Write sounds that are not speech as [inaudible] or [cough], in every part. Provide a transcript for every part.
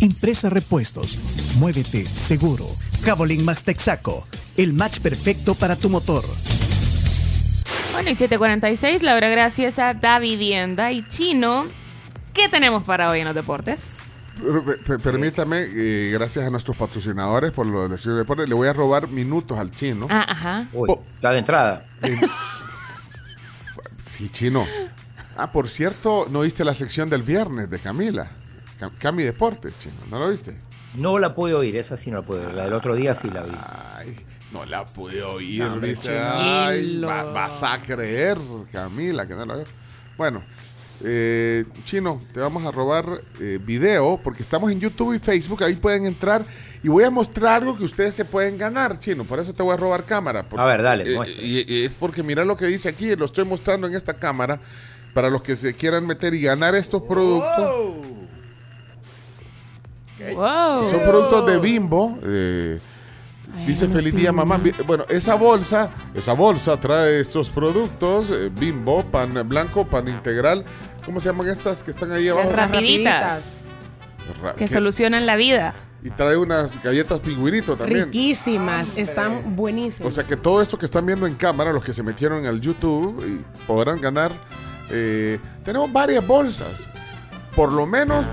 Impresa Repuestos. Muévete seguro. Javelin Max Texaco. El match perfecto para tu motor. Bueno, y 746, la hora gracias a Da Vivienda y Chino. ¿Qué tenemos para hoy en los deportes? Per- per- Permítame, eh, gracias a nuestros patrocinadores por lo de Deportes, le voy a robar minutos al chino. Ah, ajá. Uy, está de entrada. [laughs] Sí, chino. Ah, por cierto, ¿no viste la sección del viernes de Camila? Cam- Cami Deportes, chino. ¿No lo viste? No la pude oír, esa sí no la pude oír. La del otro día sí la vi. Ay, no la pude oír, No, dice. Ay, va- vas a creer, Camila, que no la veo. Bueno, eh, chino, te vamos a robar eh, video porque estamos en YouTube y Facebook. Ahí pueden entrar y voy a mostrar algo que ustedes se pueden ganar, chino. Por eso te voy a robar cámara. porque- A ver, dale, eh, y es porque mira lo que dice aquí, lo estoy mostrando en esta cámara. Para los que se quieran meter y ganar estos productos. Wow. Son productos de Bimbo. eh, dice feliz día mamá. Bueno, esa bolsa, esa bolsa trae estos productos, eh, Bimbo, pan blanco, pan integral. ¿Cómo se llaman estas que están ahí abajo? Rapiditas. Ra- Que ¿qué? solucionan la vida. Y trae unas galletas pingüinito también. Riquísimas, están buenísimas. O sea que todo esto que están viendo en cámara, los que se metieron al YouTube, y podrán ganar. eh, tenemos varias bolsas. Por lo menos,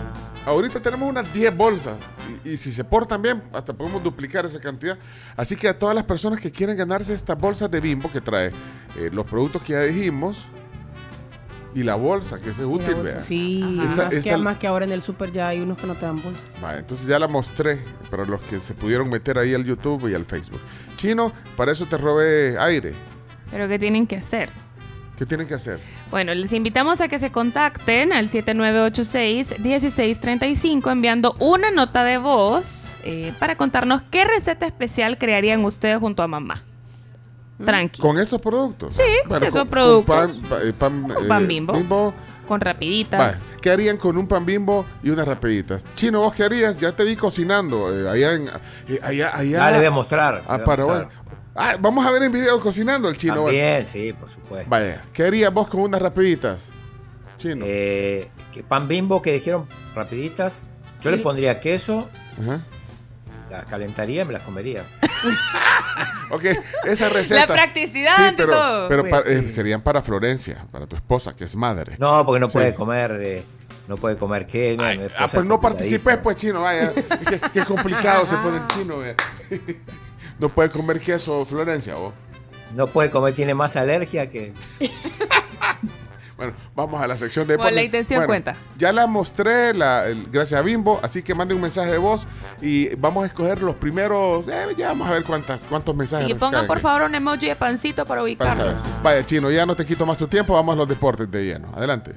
ahorita tenemos unas 10 bolsas. Y, y si se portan bien, hasta podemos duplicar esa cantidad. Así que a todas las personas que quieren ganarse estas bolsas de bimbo que trae eh, los productos que ya dijimos y la bolsa, que ese es útil, vea. Sí, Esa- más, esa- que, más que ahora en el super ya hay unos que no te dan bolsa. Vale, entonces ya la mostré para los que se pudieron meter ahí al YouTube y al Facebook. Chino, para eso te robé aire. Pero ¿qué tienen que hacer? ¿Qué tienen que hacer? Bueno, les invitamos a que se contacten al 7986-1635 enviando una nota de voz eh, para contarnos qué receta especial crearían ustedes junto a mamá. Tranqui. ¿Con estos productos? Sí, con esos productos. pan, eh, pan, Con eh, pan Bimbo. Bimbo. Con rapiditas. Vale, ¿Qué harían con un pan bimbo y unas rapiditas? Chino, ¿vos qué harías? Ya te vi cocinando eh, allá en... eh, allá, allá, Ah, le voy a mostrar. Ah, a Paraguay. mostrar. Ah, vamos a ver en video cocinando el chino. bueno. También, sí, por supuesto. Vaya, ¿qué harías vos con unas rapiditas? Chino. Eh, que pan bimbo que dijeron rapiditas. Yo le pondría queso, Ajá. las calentaría y me las comería. [laughs] Ok, esa receta. La practicidad Sí, ante pero, todo. pero Pues eh, sí. serían para Florencia, para tu esposa, que es madre. No, porque no Sí. puede comer, eh, no puede comer qué. Ay, ah, pues es no participes, pues, chino, vaya. [laughs] qué, qué complicado se pone el chino, vea. No puede comer queso, Florencia, vos. No puede comer, tiene más alergia que. [laughs] Bueno, vamos a la sección de Bueno, la intención cuenta. Ya la mostré, la, el- gracias a Bimbo, así que mande un mensaje de voz y vamos a escoger los primeros. eh, ya vamos a ver cuántas, cuántos mensajes. Sí, nos pongan por favor un emoji de pancito para ubicarlo. Vaya, chino, ya no te quito más tu tiempo, vamos a los deportes de lleno. Adelante.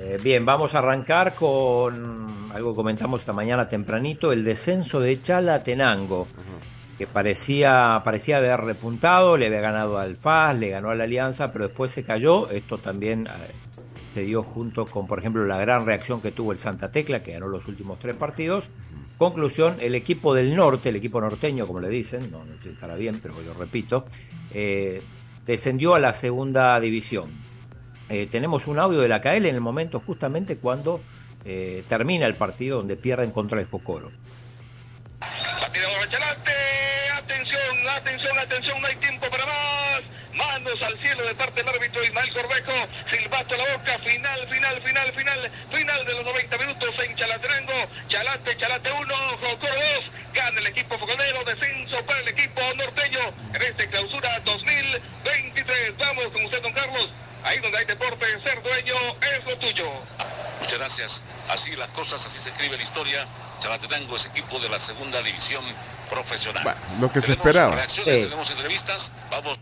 Eh, bien, vamos a arrancar con algo que comentamos esta mañana tempranito, el descenso de Chalatenango, que parecía, parecía haber repuntado, le había ganado al FAS, le ganó a la Alianza, pero después se cayó. Esto también eh, se dio junto con, por ejemplo, la gran reacción que tuvo el Santa Tecla, que ganó los últimos tres partidos. Conclusión, el equipo del norte, el equipo norteño, como le dicen, no, no estará bien, pero lo repito, eh, descendió a la segunda división. Eh, tenemos un audio de la KL en el momento justamente cuando eh, termina el partido donde pierden contra el Focoro. Atención, atención, atención, no hay tiempo para más. Manos al cielo de parte del árbitro Ismael Corbejo. Silbato a la boca. Final, final, final, final. Final de los 90 minutos en Chalatenango. Chalate, Chalate 1, Jocoro 2. Gana el equipo fogonero. Descenso para el equipo norteño en este clausura 2023. Vamos con usted. Ahí donde hay deporte, ser dueño es lo tuyo. Muchas gracias. Así las cosas, así se escribe la historia. Chalatenango es equipo de la segunda división profesional. Bueno, lo que se esperaba. Reacciones, Sí. tenemos entrevistas. Vamos.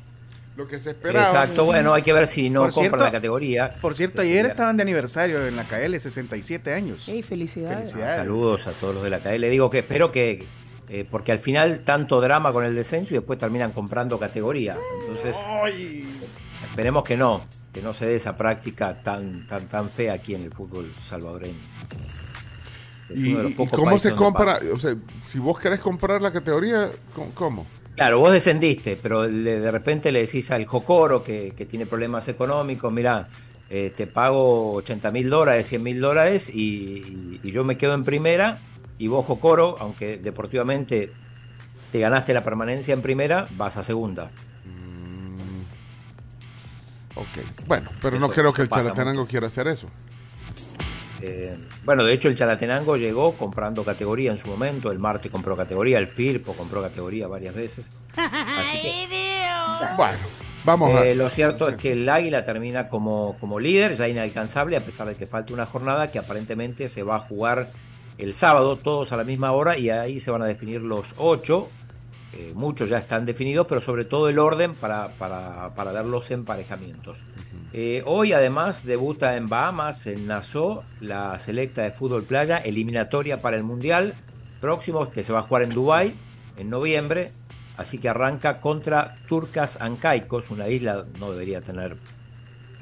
lo que se esperaba. Exacto, bueno, hay que ver si no cierto- la categoría. Por cierto, ayer estaban de aniversario en la KL, 67 años. Ey, felicidades. Felicidades. Saludos a todos los de la KL. Le digo que espero que, eh, porque al final tanto drama con el descenso y después terminan comprando categoría. Entonces, esperemos que no, que no se dé esa práctica tan, tan, tan fea aquí en el fútbol salvadoreño. ¿Y, cómo se compra? O sea, si vos querés comprar la categoría, ¿cómo? cómo? Claro, vos descendiste, pero le- de repente le decís al Jocoro que, que tiene problemas económicos, mira, eh, te pago 80 mil dólares, 100 mil dólares y, y- y yo me quedo en primera y vos Jocoro, aunque deportivamente te ganaste la permanencia en primera, vas a segunda. Ok, bueno, pero no creo que el Chalatenango quiera hacer eso. Eh, bueno, de hecho el Chalatenango llegó comprando categoría en su momento, el Marte compró categoría, el Firpo compró categoría varias veces. [laughs] Así que- Bueno, vamos a... Eh, lo cierto es que el Águila termina como, como líder, ya inalcanzable, a pesar de que falta una jornada que aparentemente se va a jugar el sábado, todos a la misma hora, y ahí se van a definir los ocho. Eh, muchos ya están definidos, pero sobre todo el orden para, para, para ver los emparejamientos. Eh, hoy además debuta en Bahamas, en Nassau, la selecta de fútbol playa, eliminatoria para el Mundial próximo, que se va a jugar en Dubái en noviembre. Así que arranca contra Turcas Ancaicos, una isla, no debería tener,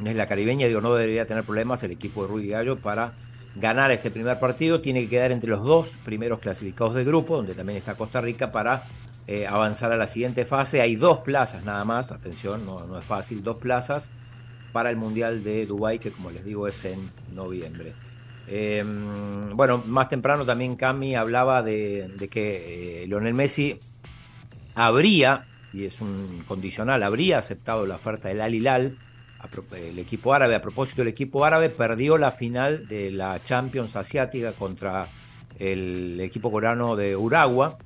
una isla caribeña, digo, no debería tener problemas el equipo de Rudy Gallo para ganar este primer partido. Tiene que quedar entre los dos primeros clasificados de grupo, donde también está Costa Rica, para eh, avanzar a la siguiente fase. Hay dos plazas nada más, atención, no, no es fácil, dos plazas para el Mundial de Dubái, que como les digo es en noviembre. Eh, bueno, más temprano también Cami hablaba de, que eh, Lionel Messi habría, y es un condicional, habría aceptado la oferta del Al Hilal, el equipo árabe. A propósito, el equipo árabe perdió la final de la Champions Asiática contra el equipo coreano de Uragua.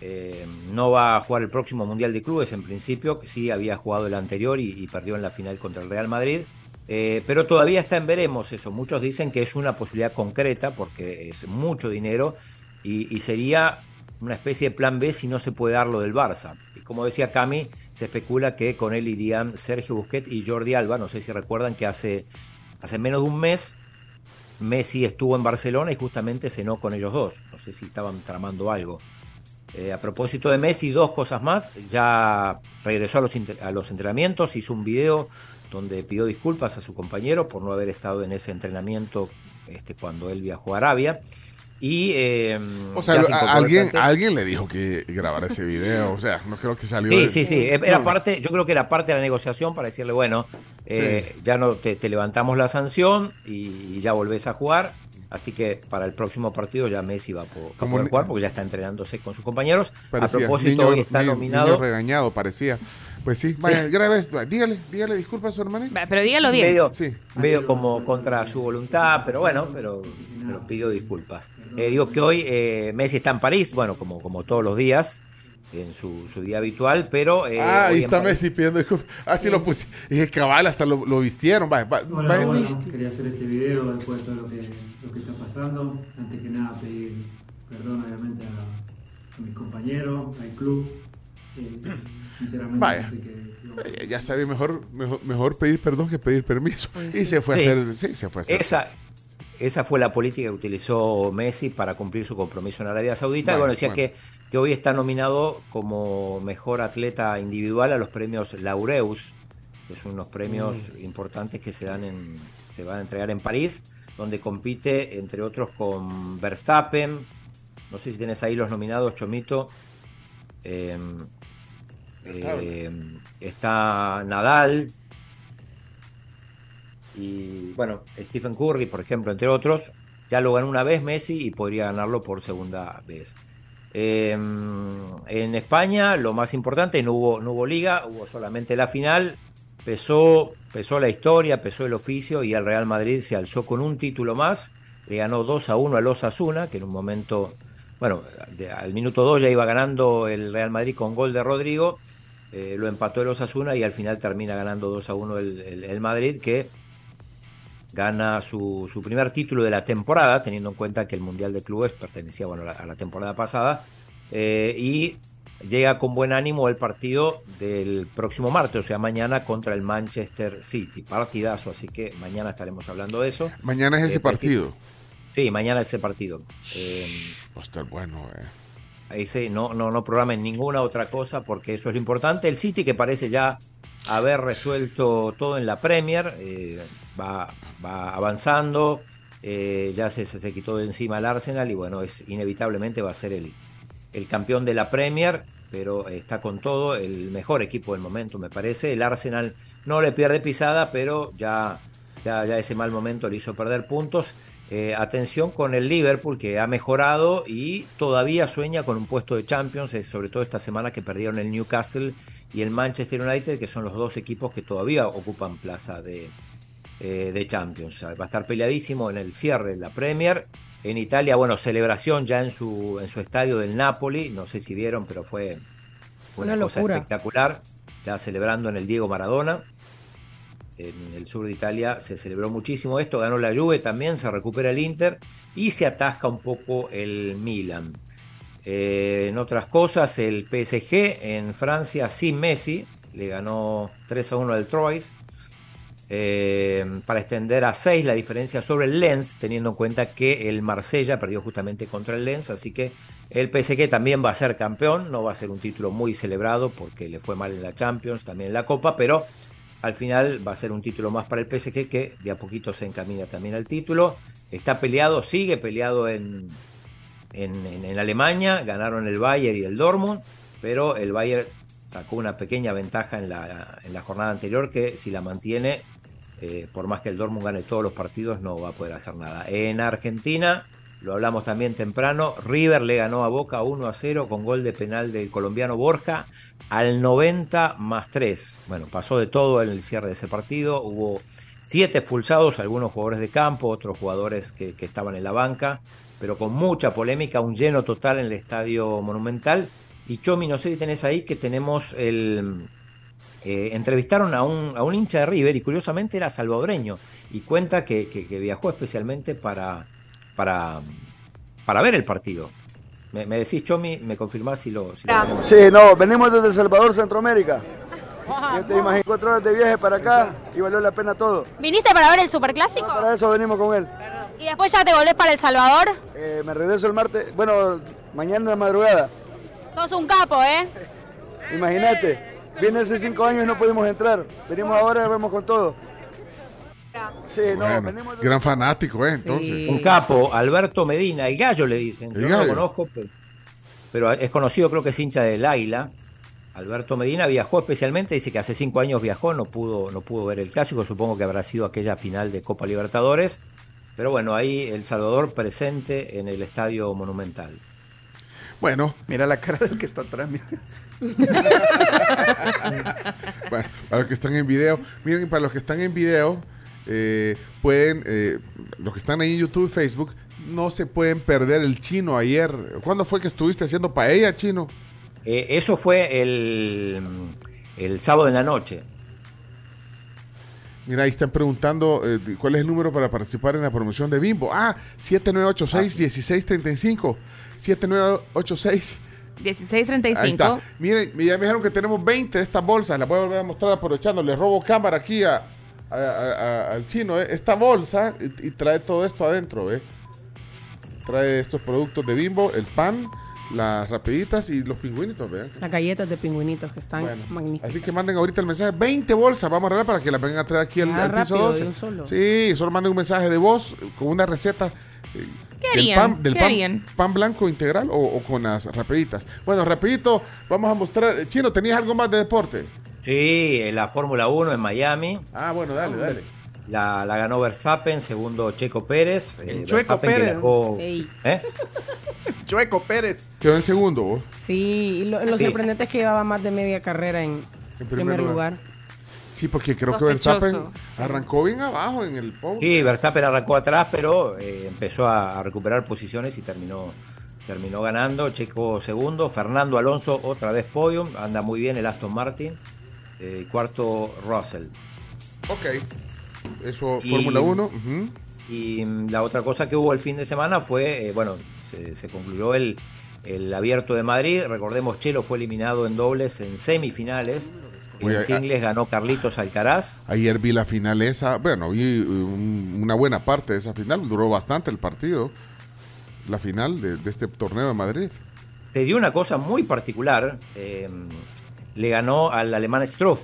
Eh, no va a jugar el próximo Mundial de Clubes en principio, que sí había jugado el anterior y, perdió en la final contra el Real Madrid. Eh, pero todavía está en veremos eso. Muchos dicen que es una posibilidad concreta porque es mucho dinero y, y sería una especie de plan B si no se puede dar lo del Barça. Y como decía Cami, se especula que con él irían Sergio Busquets y Jordi Alba. No sé si recuerdan que hace, hace menos de un mes Messi estuvo en Barcelona y justamente cenó con ellos dos. No sé si estaban tramando algo. Eh, a propósito de Messi, dos cosas más. Ya regresó a los, inter- a los entrenamientos, hizo un video donde pidió disculpas a su compañero por no haber estado en ese entrenamiento este, cuando él viajó a Arabia. Y, eh, O sea, a- alguien, alguien le dijo que grabara ese video. O sea, no creo que salió. Sí, de- sí, sí. Era parte, yo creo que era parte de la negociación para decirle, bueno, eh, ya no te, te levantamos la sanción y, y ya volvés a jugar. Así que para el próximo partido ya Messi va a, va poder jugar porque ya está entrenándose con sus compañeros. Parecía, a propósito, niño, hoy está niño- nominado. niño regañado, parecía. Pues sí, vaya, [laughs] grabe esto. Dígale, dígale disculpas a su hermana. Pero dígalo bien. Medio, Sí. medio como contra su voluntad, pero bueno, pero, pero pidió disculpas. Eh, digo que hoy eh, Messi está en París, bueno, como, como todos los días, en su, su día habitual, pero... eh, ah, ahí está Messi pidiendo disculpas. Ah, sí, lo puse. Y dije, cabal, hasta lo, lo vistieron. Vaya, va- Hola, bueno, quería hacer este video después de todo lo que, lo que está pasando. Antes que nada, pedir perdón, obviamente, a, a mis compañeros, al club. Eh, sinceramente, Vaya. que Ya sabía, mejor, mejor, mejor pedir perdón que pedir permiso. Y se fue a hacer. Sí, se fue a hacer. Esa, esa fue la política que utilizó Messi para cumplir su compromiso en Arabia Saudita. y Bueno, bueno, decía bueno. Que, que hoy está nominado como mejor atleta individual a los premios Laureus, que son unos premios Mm. importantes que se dan en, se van a entregar en París, donde compite, entre otros, con Verstappen. No sé si tienes ahí los nominados, Chomito. Eh, eh, está Nadal, y bueno, Stephen Curry, por ejemplo, entre otros, ya lo ganó una vez Messi y podría ganarlo por segunda vez. Eh, en España, lo más importante, no hubo, liga, hubo solamente la final. Pesó, pesó la historia, pesó el oficio y el Real Madrid se alzó con un título más. Le ganó 2 a 1 al Osasuna, que en un momento, bueno, de- al minuto 2 ya iba ganando el Real Madrid con gol de Rodrigo. eh, lo empató el Osasuna y al final termina ganando 2 a 1 el, el- el Madrid, que gana su, su primer título de la temporada, teniendo en cuenta que el Mundial de Clubes pertenecía bueno, a, la, temporada pasada. eh, y llega con buen ánimo el partido del próximo martes, o sea, mañana contra el Manchester City. Partidazo, así que mañana estaremos hablando de eso. Mañana es ese Eh, partido. Sí, mañana ese partido. Eh, Va a estar bueno, eh. Ahí sí, no, no, no programen ninguna otra cosa porque eso es lo importante. El City que parece ya haber resuelto todo en la Premier, eh, va, va avanzando, eh, ya se, se quitó de encima el Arsenal y bueno, es inevitablemente va a ser el, el campeón de la Premier, pero está con todo, el mejor equipo del momento me parece. El Arsenal no le pierde pisada, pero ya, ya, ya ese mal momento le hizo perder puntos. Eh, atención con el Liverpool que ha mejorado y todavía sueña con un puesto de Champions, eh, sobre todo esta semana que perdieron el Newcastle y el Manchester United, que son los dos equipos que todavía ocupan plaza de, eh, de Champions. Va a estar peleadísimo en el cierre de la Premier. En Italia, bueno, celebración ya en su, en su estadio del Napoli, no sé si vieron, pero fue una, Una cosa locura. espectacular, ya celebrando en el Diego Maradona en el sur de Italia se celebró muchísimo esto, ganó la Juve también, se recupera el Inter y se atasca un poco el Milan. Eh, en otras cosas, el PSG en Francia sin Messi le ganó 3 a 1 al Troyes eh, para extender a 6 la diferencia sobre el Lens, teniendo en cuenta que el Marsella perdió justamente contra el Lens, así que el PSG también va a ser campeón, no va a ser un título muy celebrado porque le fue mal en la Champions, también en la Copa, pero al final va a ser un título más para el PSG que de a poquito se encamina también al título. Está peleado, sigue peleado en, en, en- Alemania, ganaron el Bayern y el Dortmund, pero el Bayern sacó una pequeña ventaja en la, en la jornada anterior que si la mantiene, eh, por más que el Dortmund gane todos los partidos, no va a poder hacer nada. En Argentina, lo hablamos también temprano, River le ganó a Boca 1 a 0 con gol de penal del colombiano Borja al 90 más 3. Bueno, pasó de todo en el cierre de ese partido, hubo siete expulsados, algunos jugadores de campo, otros jugadores que, que estaban en la banca, pero con mucha polémica, un lleno total en el estadio monumental. Y Chomi, no sé si tenés ahí que tenemos el... eh, entrevistaron a un, a un hincha de River y curiosamente era salvadoreño y cuenta que, que- que viajó especialmente para, para, para ver el partido. Me, me decís, Chomi, me confirmás si lo... si lo. Sí, no, venimos desde El Salvador, Centroamérica. Yo te imagino cuatro horas de viaje para acá y valió la pena todo. ¿Viniste para ver el Superclásico? Para eso venimos con él. ¿Y después ya te volvés para El Salvador? Eh, me regreso el martes, bueno, mañana en la madrugada. Sos un capo, ¿eh? Imagínate, viene hace cinco años y no pudimos entrar. Venimos ahora y vemos con todo. Sí, no, Bueno, venimos gran fanático, ¿eh? Entonces. Un capo, Alberto Medina, el gallo le dicen. Yo no lo conozco, pero, pero es conocido, creo que es hincha del Águila. Alberto Medina viajó especialmente, dice que hace cinco años viajó, no pudo, no pudo ver el clásico, supongo que habrá sido aquella final de Copa Libertadores. Pero bueno, ahí El Salvador presente en el Estadio Monumental. Bueno. Mira la cara del que está atrás. mira. [laughs] Bueno, para los que están en video, miren, para los que están en video, eh, pueden, eh, los que están ahí en YouTube y Facebook, no se pueden perder el chino ayer. ¿Cuándo fue que estuviste haciendo paella, chino? Eh, eso fue el, el sábado en la noche. Mira, ahí están preguntando eh, cuál es el número para participar en la promoción de Bimbo. Ah, 7986-1635. 7986. 1635. Ahí está. Miren, ya me dijeron que tenemos 20 de estas bolsas. Las voy a volver a mostrar aprovechando. Le robo cámara aquí a, a- a- a- al chino. ¿eh? Esta bolsa y, y trae todo esto adentro. ¿eh? Trae estos productos de Bimbo, el pan, las rapiditas y los pingüinitos. ¿ve? Las galletas de pingüinitos que están Bueno, magníficas. Así que manden ahorita el mensaje. 20 bolsas vamos a arreglar para que las vengan a traer aquí al, Ah, al piso rápido, 12. de un solo. Sí, solo manden un mensaje de voz con una receta. ¿Qué del harían? pan, del ¿Qué pan, harían? pan blanco integral o, o con las rapiditas. Bueno, rapidito, vamos a mostrar. Chino, ¿tenías algo más de deporte? Sí, en la Fórmula 1 en Miami. Ah, bueno, dale, dale. La, la ganó Verstappen, segundo Checo Pérez. El Eh, Chueco Verstappen Pérez. Ey. ¿Eh? [laughs] Chueco Pérez. Quedó en segundo. vos. Sí, y lo, lo Sí. sorprendente es que llevaba más de media carrera en, En primer, lugar. Sí, porque creo Sospechoso. que Verstappen arrancó bien abajo en el podio. Sí, Verstappen arrancó atrás, pero eh, empezó a, a recuperar posiciones y terminó, terminó ganando. Checo segundo, Fernando Alonso otra vez podium, anda muy bien el Aston Martin. Eh, cuarto Russell. Ok. Eso, Fórmula 1. ujú. Y mm, la otra cosa que hubo el fin de semana fue, eh, bueno, se, se concluyó el, el Abierto de Madrid. Recordemos, Chelo fue eliminado en dobles en semifinales. En singles ganó Carlitos Alcaraz. Ayer vi la final esa, bueno, vi un- una buena parte de esa final, duró bastante el partido, la final de, de este torneo de Madrid. se dio una cosa muy particular. eh, le ganó al alemán Stroff.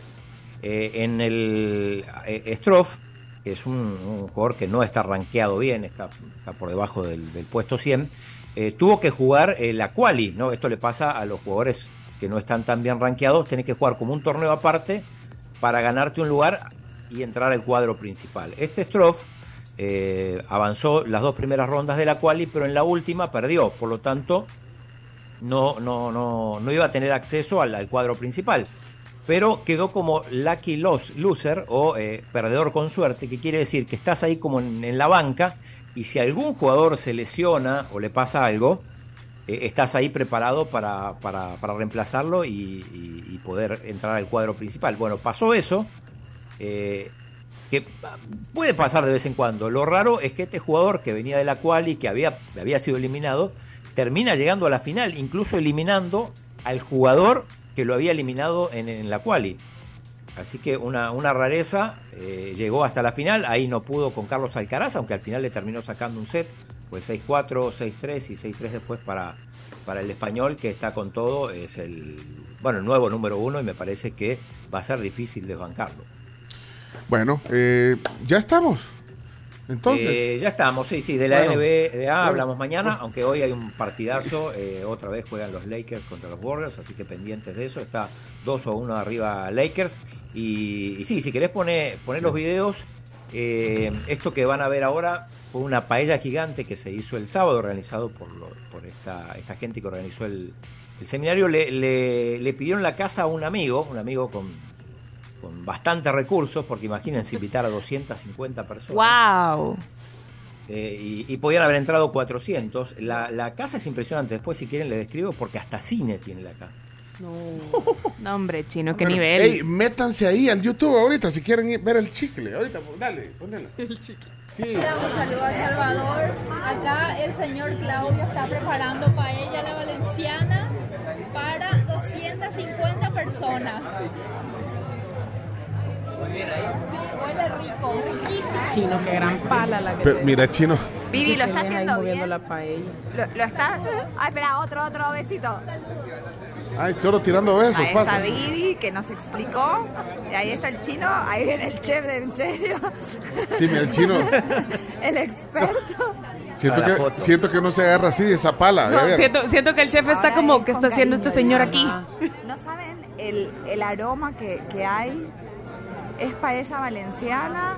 Eh, en el eh, Stroff es un, un jugador que no está rankeado bien, está, está por debajo del, del puesto 100. eh, tuvo que jugar eh, la quali, ¿no? Esto le pasa a los jugadores que no están tan bien rankeados. Tenés que jugar como un torneo aparte para ganarte un lugar y entrar al cuadro principal. Este Stroff eh, avanzó las dos primeras rondas de la quali, pero en la última perdió. Por lo tanto, no, no, no, no iba a tener acceso al, cuadro principal. Pero quedó como lucky loss, loser o eh, perdedor con suerte, que quiere decir que estás ahí como en, la banca y si algún jugador se lesiona o le pasa algo, estás ahí preparado para, para- para reemplazarlo y, y- y poder entrar al cuadro principal. Bueno, pasó eso, eh, que puede pasar de vez en cuando. Lo raro es que este jugador que venía de la quali, que había, había sido eliminado, termina llegando a la final, incluso eliminando al jugador que lo había eliminado en, en la quali. Así que una, una rareza, eh, llegó hasta la final, ahí no pudo con Carlos Alcaraz, aunque al final le terminó sacando un set, pues 6-4, 6-3 y 6-3 después para, para el español, que está con todo, es el, bueno, el nuevo número uno y me parece que va a ser difícil desbancarlo. Bueno, eh, ya estamos. Entonces, Eh, ya estamos, sí, sí, de la Bueno, NBA hablamos mañana, aunque hoy hay un partidazo, eh, otra vez juegan los Lakers contra los Warriors, así que pendientes de eso, está 2 o 1 arriba Lakers. Y, y sí, si querés poner, poner los videos, eh, esto que van a ver ahora fue una paella gigante que se hizo el sábado, organizado por, lo- por esta, esta gente que organizó el, el seminario. Le, le- le pidieron la casa a un amigo, un amigo con, con bastantes recursos, porque imagínense invitar a 250 personas. ¡Wow! Eh, y, y podían haber entrado 400. La, la casa es impresionante. Después, si quieren, le describo porque hasta cine tiene la casa. [laughs] No, hombre, chino, qué bueno, nivel. ey, métanse ahí al YouTube ahorita si quieren ir- ver el chicle. Ahorita, dale, ponela. [laughs] El chicle. Sí. Un saludo a Salvador. Acá el señor Claudio está preparando paella a la valenciana para 250 personas. Sí, huele rico, riquísimo. Chino, qué gran pala la que Pero mira, chino. Vivi, ¿lo está haciendo bien? la paella. ¿Lo, lo está? Ah, espera, otro, otro besito. Ay, solo tirando besos, Ahí está. Vivi, que nos explicó. Y ahí está el chino. Ahí viene el chef de en serio. Sí, mira, el chino. [laughs] el experto. Siento que, siento que no se agarra así esa pala. No, siento, siento que el chef está Ahora como, es ¿qué está haciendo este señor aquí? No saben el, el aroma que, que hay. Es paella valenciana.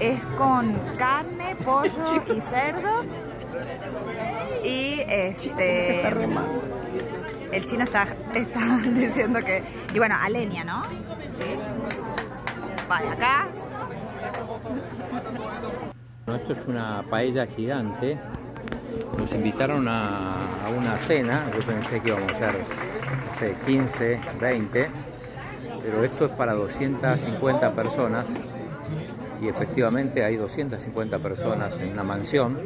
Es con carne, pollo [laughs] y cerdo. Y este. El chino está, está [laughs] diciendo que. Y bueno, a leña, ¿no? Sí. Vale, acá. No, esto es una paella gigante. Nos invitaron a, a una cena. Yo pensé que íbamos a hacer, no sé, 15, 20. Pero esto es para 250 personas. Y efectivamente hay 250 personas en una mansión.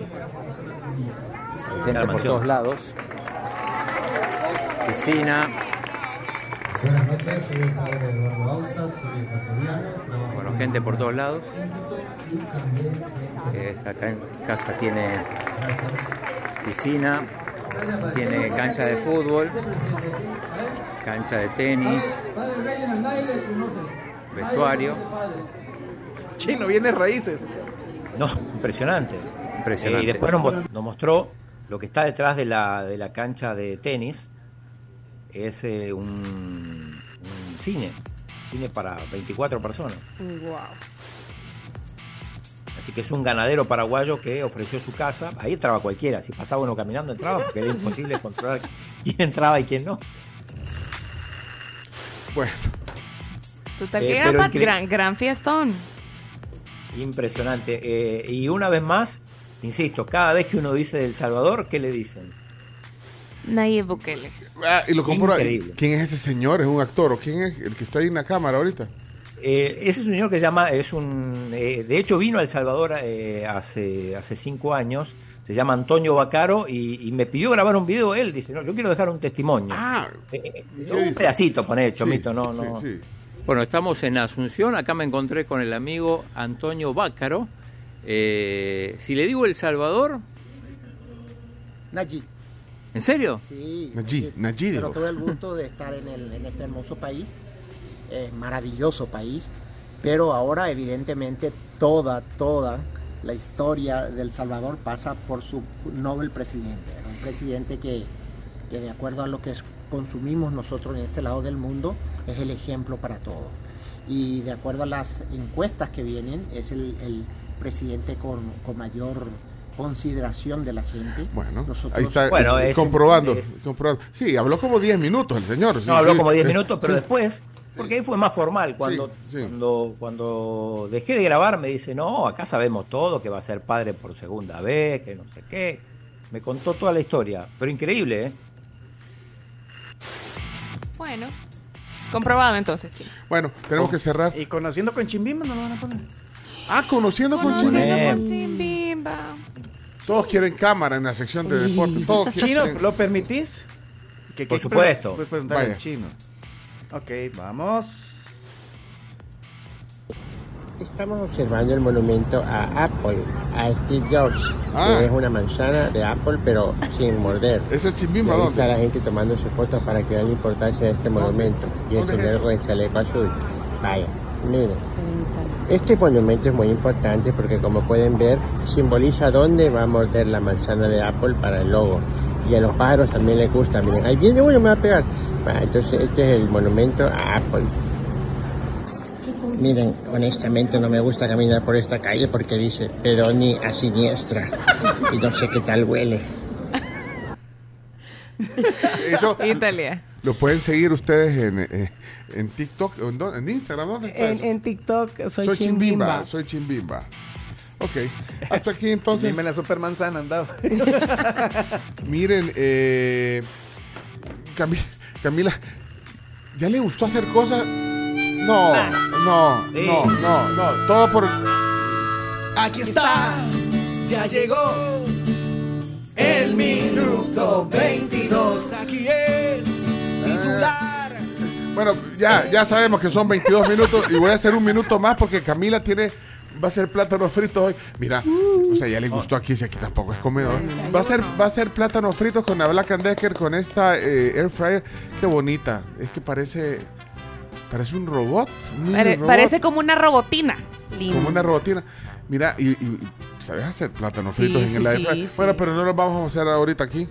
Gente La por mansión. todos lados. Piscina. Buenas noches, soy el padre Eduardo Bausa, soy ecuatoriano, Bueno, gente por todos lados. Esta ca- casa tiene piscina, tiene cancha de fútbol, cancha de tenis, vestuario. Chino, viene raíces. No, impresionante. Impresionante. Eh, y después nos mostró lo que está detrás de la, de la cancha de tenis. Es eh, un, un cine. Cine para 24 personas. Wow. Así que es un ganadero paraguayo que ofreció su casa. Ahí entraba cualquiera. Si pasaba uno caminando, entraba, porque era imposible [laughs] controlar quién entraba y quién no. Bueno. Total, Eh, que incre- gran, gran fiestón. Impresionante. Eh, y una vez más, insisto, cada vez que uno dice El Salvador, ¿qué le dicen? Nayib Bukele. Ah, y lo compro. Increíble. ¿Quién es ese señor? ¿Es un actor? ¿O quién es el que está ahí en la cámara ahorita? Eh, ese es un señor que se llama, es un, eh, de hecho vino a El Salvador eh, hace, hace cinco años, se llama Antonio Bacaro y, y me pidió grabar un video él, dice, no, yo quiero dejar un testimonio. Ah, Eh, un pedacito, poné, Chomito, no, sí, no. sí. Bueno, estamos en Asunción, acá me encontré con el amigo Antonio Bácaro. Eh, si le digo El Salvador, Nayib. ¿En serio? Sí. Nayib, Nayib, Pero tuve el gusto de estar en, el- en este hermoso país, eh, maravilloso país, pero ahora evidentemente toda, toda la historia del Salvador pasa por su noble presidente, un presidente que, que de acuerdo a lo que consumimos nosotros en este lado del mundo es el ejemplo para todos. Y de acuerdo a las encuestas que vienen, es el, el presidente con, con mayor consideración de la gente. Bueno, Nosotros- ahí está Bueno, eh, es- comprobando, es- comprobando. Sí, habló como 10 minutos el señor. sí, No, habló sí. como 10 minutos, pero Sí. después, porque ahí fue más formal. Cuando, cuando, cuando dejé de grabar, me dice, no, acá sabemos todo, que va a ser padre por segunda vez, que no sé qué. Me contó toda la historia, pero increíble, ¿eh? Bueno, comprobado entonces, chino. Bueno, tenemos que cerrar. Y conociendo con Chimbimba no lo van a poner. Ah, conociendo con Conociendo Chimbimba. con Chimbimba. Todos quieren cámara en la sección de deporte. Todos [laughs] Chino, quieren- ¿lo permitís? ¿Qué- Por qué- supuesto. Puedes preguntarle al Vaya. chino. Ok, vamos. Estamos observando el monumento a Apple, a Steve Jobs, Ah. que es una manzana de Apple pero sin morder. [laughs] ¿Ese es Chimbimba dónde? está la gente tomándose fotos para que vean la importancia de este monumento. Y ¿Dónde ese es eso? luego el chaleco azul. Vaya, miren. Este monumento es muy importante porque como pueden ver, simboliza dónde va a morder la manzana de Apple para el logo. Y a los pájaros también les gusta. Miren, ahí viene uno, me va a pegar. Bueno, entonces este es el monumento a Apple. Miren, honestamente no me gusta caminar por esta calle porque dice Pedoni a siniestra y no sé qué tal huele. Eso Italia. Lo pueden seguir ustedes en, eh, en TikTok, o en, en Instagram. ¿Dónde está En, eso? en TikTok soy, Soy Chimbimba. Chimbimba. Soy Chimbimba. Ok, hasta aquí entonces. En la supermanzana andaba. [laughs] Miren, eh, Cami- Camila, ¿ya le gustó hacer cosas? No, no, Sí. no, no, no. Todo por. Aquí está, ya llegó el minuto 22. Aquí es. Bueno, ya, ya sabemos que son 22 minutos y voy a hacer un minuto más porque Camila tiene. Va a hacer plátanos fritos hoy. Mira, o sea, ya le gustó aquí, si aquí tampoco es comedor. Va a ser, va a ser plátanos fritos con la Black and Decker, con esta eh, air fryer. Qué bonita. Es que parece. Parece un robot. un mini Pare- robot. parece como una robotina. Lindo. como una robotina. Mira, y, y- ¿sabes hacer plátanos Sí, fritos en sí, el air fryer? sí. Bueno, pero no los vamos a hacer ahorita aquí.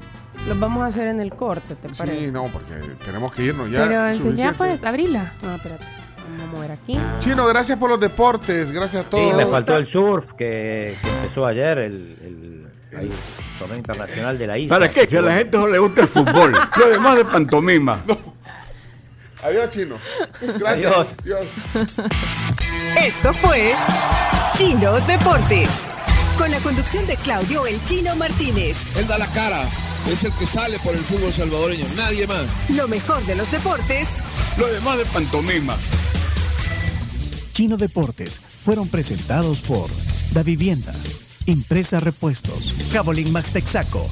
Los vamos a hacer en el corte, ¿te parece? Sí, no, porque tenemos que irnos ya. Pero enseñá pues, abrila. Ah, espérate. Vamos a mover aquí. Chino, gracias por los deportes. Gracias a todos. Sí, me faltó el surf que, que empezó ayer, el, el, ahí, torneo internacional de la isla. ¿Para qué? Que a la gente no le gusta el fútbol. Lo demás de pantomima. [laughs] Adiós, Chino. Gracias. Adiós. Esto fue Chino Deportes. Con la conducción de Claudio El Chino Martínez. Él da la cara, es el que sale por el fútbol salvadoreño, nadie más. Lo mejor de los deportes Lo demás de pantomima. Chino Deportes fueron presentados por Da Vivienda, Impresa Repuestos, Cabolín Max Texaco,